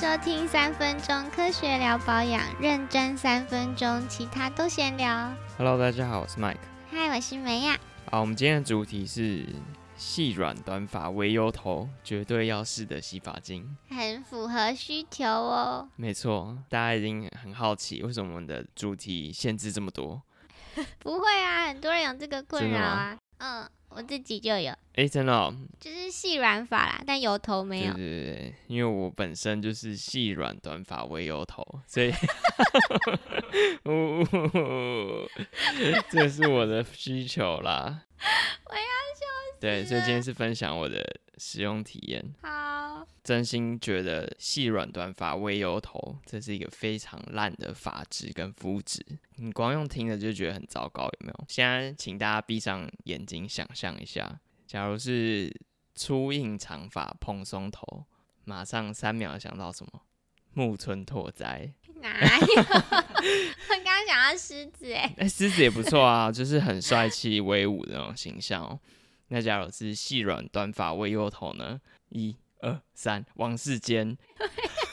收听三分钟科学聊保养，认真三分钟，其他都闲聊。Hello，大家好，我是 Mike。嗨，我是梅亚。好，我们今天的主题是细软短发微油头，绝对要试的洗发精。很符合需求哦。没错，大家已经很好奇，为什么我们的主题限制这么多？不会啊，很多人有这个困扰啊。嗯，我自己就有，哎、真的、哦，就是细软发啦，但油头没有。对对对对，因为我本身就是细软短发为油头，所以，哦，这是我的需求啦。我要笑对，所以今天是分享我的使用体验。好，真心觉得细软短发微油头，这是一个非常烂的发质跟肤质。你光用听的就觉得很糟糕，有没有？现在请大家闭上眼睛，想象一下，假如是粗硬长发蓬松头，马上三秒想到什么？木村拓哉，哪有？我 刚刚想要狮子哎，哎、狮子也不错啊，就是很帅气威武的那种形象哦。那假如是细软短发微油头呢？一二三，王世坚。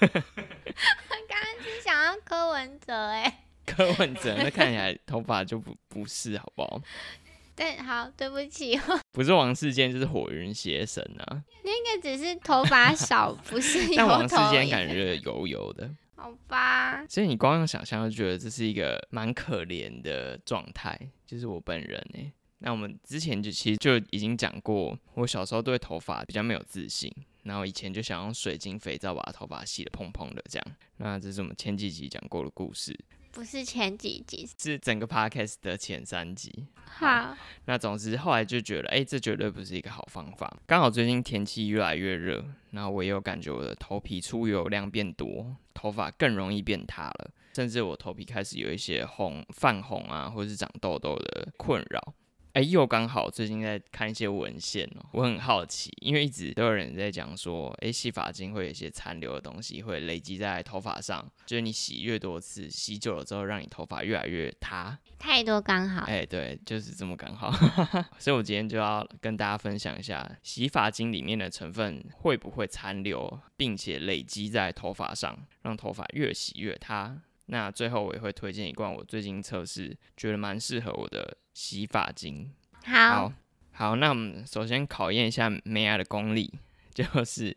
我 刚刚是想要柯文哲哎。柯文哲那看起来头发就不不是，好不好？对，好，对不起，不是王世坚就是火云邪神啊，那个只是头发少，不是油但王世。坚感觉油油的，好吧，所以你光用想象就觉得这是一个蛮可怜的状态，就是我本人哎、那我们之前就其实就已经讲过，我小时候对头发比较没有自信，然后以前就想用水晶肥皂把头发洗得蓬蓬的这样。那这是我们前几集讲过的故事，不是前几集。是整个 podcast 的前三集。好，那总之后来就觉得，哎、这绝对不是一个好方法。刚好最近天气越来越热，然后我也有感觉我的头皮出油量变多，头发更容易变塌了，甚至我头皮开始有一些红、泛红啊，或是长痘痘的困扰。哎、又刚好最近在看一些文献哦，我很好奇，因为一直都有人在讲说，哎、洗发精会有一些残留的东西会累积在头发上，就是你洗越多次，洗久了之后，让你头发越来越塌，太多刚好。哎、对，就是这么刚好。所以我今天就要跟大家分享一下洗发精里面的成分会不会残留，并且累积在头发上，让头发越洗越塌。那最后我也会推荐一罐我最近测试觉得蛮适合我的洗发精。好，好，好，那我们首先考验一下梅亚的功力，就是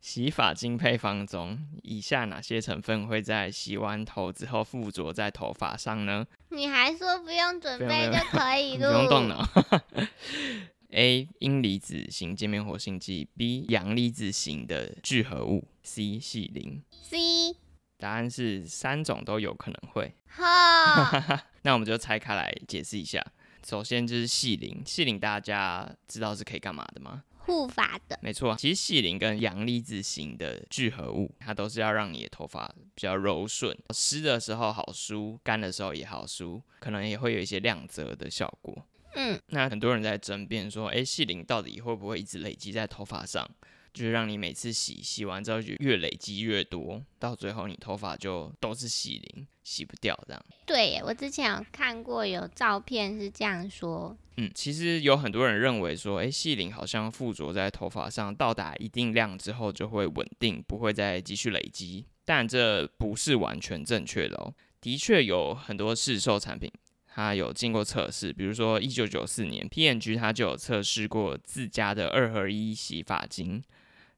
洗发精配方中，以下哪些成分会在洗完头之后附着在头发上呢？你还说不用准备就可以你录，不用动脑。A. 阴离子型界面活性剂，B. 阳离子型的聚合物，C. 系磷。C，答案是三种都有可能会。哈，那我们就拆开来解释一下。首先就是细磷，细磷大家知道是可以干嘛的吗？护发的，没错，其实细磷跟阳离子型的聚合物，它都是要让你的头发比较柔顺，湿的时候好梳，干的时候也好梳，可能也会有一些亮泽的效果。嗯，那很多人在争辩说，诶，细磷到底会不会一直累积在头发上？就是让你每次洗洗完之后就越累积越多，到最后你头发就都是细鳞，洗不掉这样。对耶，我之前有看过有照片是这样说，嗯，其实有很多人认为说，诶，细鳞好像附着在头发上，到达一定量之后就会稳定，不会再继续累积。但这不是完全正确的哦。的确有很多市售产品，它有经过测试，比如说一九九四年，P&G 它就有测试过自家的二合一洗发精。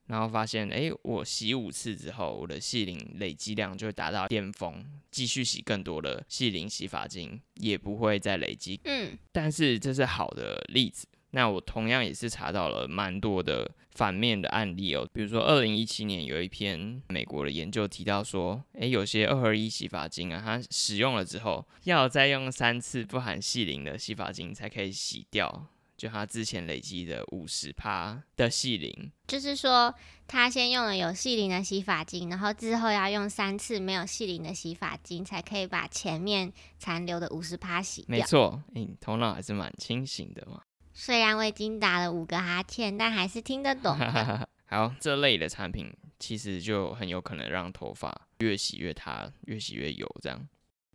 然后发现，诶，我洗五次之后，我的细磷累积量就会达到巅峰，继续洗更多的细磷洗发精也不会再累积嗯，但是这是好的例子。那我同样也是查到了蛮多的反面的案例哦，比如说二零一七年有一篇美国的研究提到说，诶，有些二合一洗发精啊，它使用了之后，要再用三次不含细磷的洗发精才可以洗掉，就他之前累积的五十趴的细鳞。就是说他先用了有细鳞的洗发精，然后之后要用三次没有细鳞的洗发精，才可以把前面残留的五十趴洗掉。没错，诶，你头脑还是蛮清醒的嘛。虽然我已经打了五个哈欠，但还是听得懂的。好，这类的产品其实就很有可能让头发越洗越塌，越洗越油这样。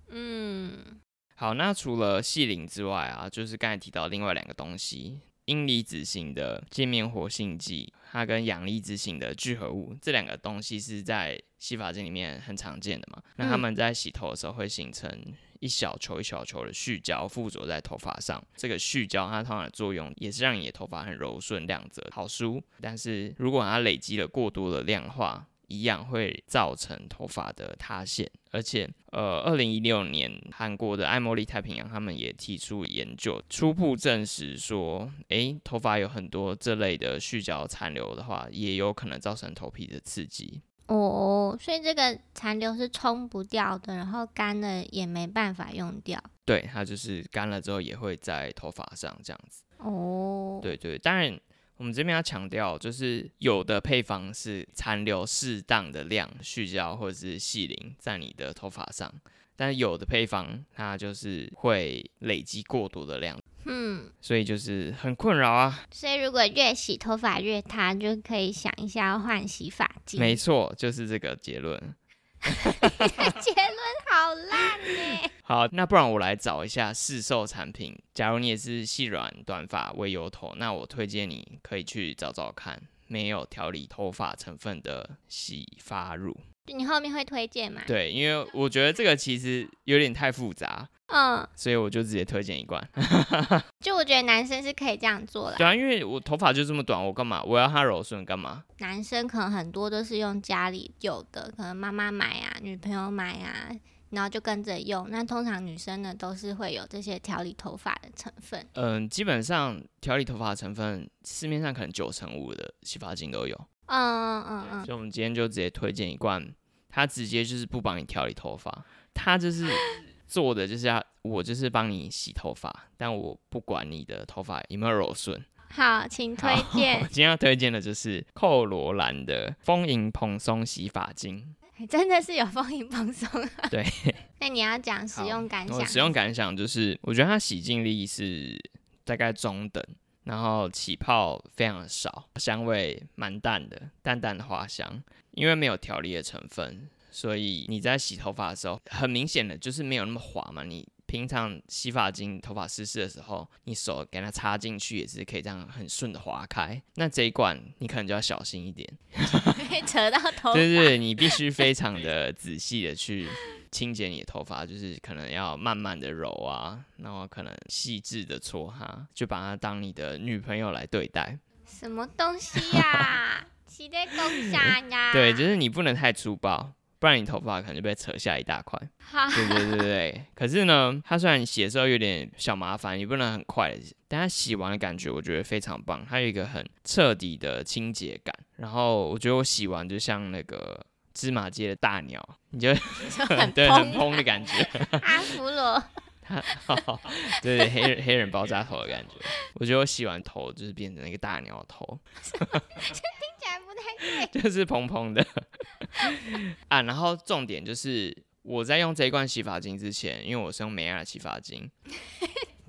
嗯，好，那除了细磷之外啊，就是刚才提到另外两个东西，阴离子型的界面活性剂，它跟阳离子型的聚合物这两个东西是在洗发精里面很常见的嘛？那它们在洗头的时候会形成一小球一小球的絮胶附着在头发上。这个絮胶它通常的作用也是让你的头发很柔顺、亮泽、好梳。但是如果它累积了过多的量的话，一样会造成头发的塌陷，而且，呃，二零一六年韩国的爱茉莉太平洋他们也提出研究，初步证实说，诶，头发有很多这类的絮角残留的话，也有可能造成头皮的刺激。哦，所以这个残留是冲不掉的，然后干了也没办法用掉。对，它就是干了之后也会在头发上这样子。哦，对对，当然。我们这边要强调，就是有的配方是残留适当的量絮胶或者是细鳞在你的头发上，但是有的配方它就是会累积过多的量，嗯，所以就是很困扰啊。所以如果越洗头发越塌，就可以想一下要换洗发精。没错，就是这个结论。结论好烂呢。好，那不然我来找一下试售产品。假如你也是细软短发微油头，那我推荐你可以去找找看，没有调理头发成分的洗发乳。你后面会推荐吗？对，因为我觉得这个其实有点太复杂，嗯，所以我就直接推荐一罐。就我觉得男生是可以这样做的。对啊，因为我头发就这么短，我干嘛？我要它柔顺干嘛？男生可能很多都是用家里有的，可能妈妈买啊，女朋友买啊，然后就跟着用。那通常女生呢，都是会有这些调理头发的成分。嗯，基本上调理头发成分，市面上可能九成五的洗发精都有。嗯嗯嗯，所以我们今天就直接推荐一罐，它直接就是不帮你调理头发，它就是做的就是要我就是帮你洗头发，但我不管你的头发有没有柔顺。好，请推荐。今天要推荐的就是蔻罗兰的丰盈蓬松洗发精，真的是有丰盈蓬松。对，那你要讲使用感想。使用感想就是，我觉得它洗净力是大概中等。然后起泡非常的少，香味蛮淡的，淡淡的花香。因为没有调理的成分，所以你在洗头发的时候，很明显的就是没有那么滑嘛。你平常洗发精头发湿湿的时候，你手给它插进去也是可以这样很顺的划开。那这一罐你可能就要小心一点，扯到头发。对对，你必须非常的仔细的去。清洁你的头发，就是可能要慢慢的揉啊，然后可能细致的搓哈，就把它当你的女朋友来对待。什么东西呀？洗在公啥呀？对，就是你不能太粗暴，不然你头发可能就被扯下一大块。对对对对。可是呢，它虽然洗的时候有点小麻烦，你不能很快的，但它洗完的感觉我觉得非常棒，它有一个很彻底的清洁感。然后我觉得我洗完就像那个。芝麻街的大鸟，你就 对很蓬的感觉。阿芙罗，对对黑人黑人爆炸头的感觉。我觉得我洗完头就是变成一个大鸟头，这听起来不太对，就是蓬蓬的啊。然后重点就是我在用这一罐洗发精之前，因为我是用美亚的洗发精，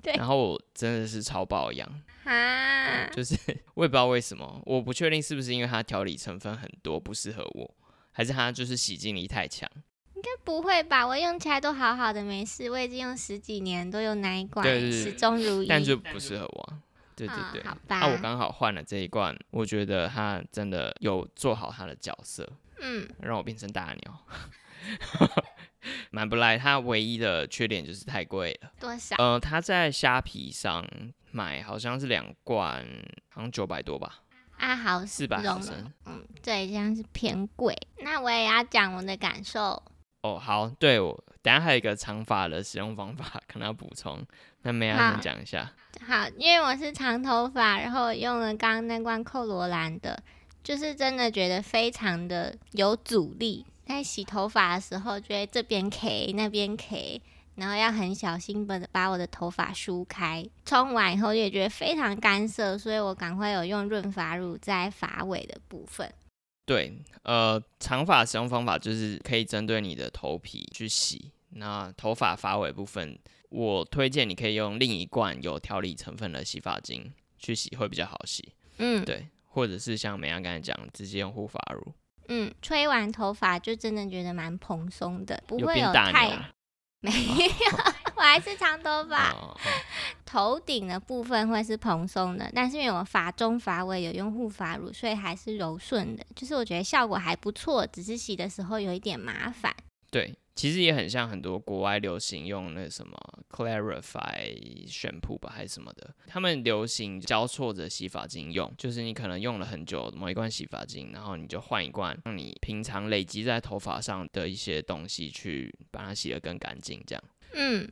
对，然后我真的是超爆痒啊，就是我也不知道为什么，我不确定是不是因为它调理成分很多不适合我。还是它就是洗净力太强？应该不会吧？我用起来都好好的，没事。我已经用十几年，都用那一罐，始终如一。但就不适合我。对对对，好吧。那我刚好换了这一罐，我觉得它真的有做好它的角色，嗯，让我变成大鸟，蛮不赖。它唯一的缺点就是太贵了。多少？呃，它在虾皮上买好像是两罐，好像九百多吧。啊，好，四百毫升，嗯，对，这样是偏贵。那我也要讲我的感受。哦，好，对我等下还有一个长发的使用方法，可能要补充。那梅亚先讲一下。好，因为我是长头发，然后用了刚刚那罐蔻罗兰的，就是真的觉得非常的有阻力，在洗头发的时候，觉得这边 K 那边 K。然后要很小心的把我的头发梳开，冲完以后也觉得非常干涩，所以我赶快有用润发乳在发尾的部分。对，呃，长发使用方法就是可以针对你的头皮去洗。那头发发尾部分，我推荐你可以用另一罐有调理成分的洗发精去洗，会比较好洗。嗯，对，或者是像美阳刚才讲，直接用护发乳。嗯，吹完头发就真的觉得蛮蓬松的，不会有太。没有，我还是长头发。哦 头顶的部分会是蓬松的，但是因为我发中发尾有用护发乳，所以还是柔顺的。就是我觉得效果还不错，只是洗的时候有一点麻烦。对，其实也很像很多国外流行用那什么 Clarify 选铺吧，还是什么的，他们流行交错着洗发精用，就是你可能用了很久某一罐洗发精，然后你就换一罐，让你平常累积在头发上的一些东西去把它洗得更干净，这样。嗯，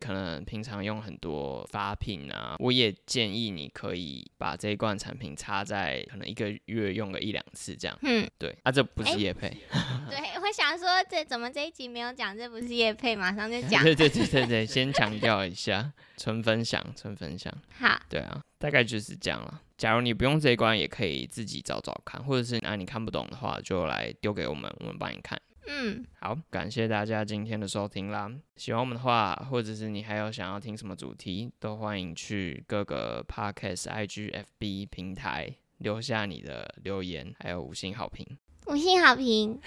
可能平常用很多发品啊，我也建议你可以把这一罐产品插在可能一个月用个一两次这样。嗯，对，啊，这不是哎叶配，对，我想说这怎么这一集没有讲，这不是叶配，马上就讲。对对对对对，先强调一下，纯分享，纯分享。好，对啊，大概就是这样了。假如你不用这一关，也可以自己找找看，或者是啊你看不懂的话，就来丢给我们，我们帮你看。嗯，好，感谢大家今天的收听啦！喜欢我们的话，或者是你还有想要听什么主题，都欢迎去各个 Podcast、IG、FB 平台留下你的留言，还有五星好评。五星好评，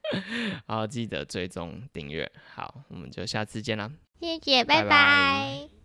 好，记得追踪订阅。好，我们就下次见啦。谢谢，拜拜拜拜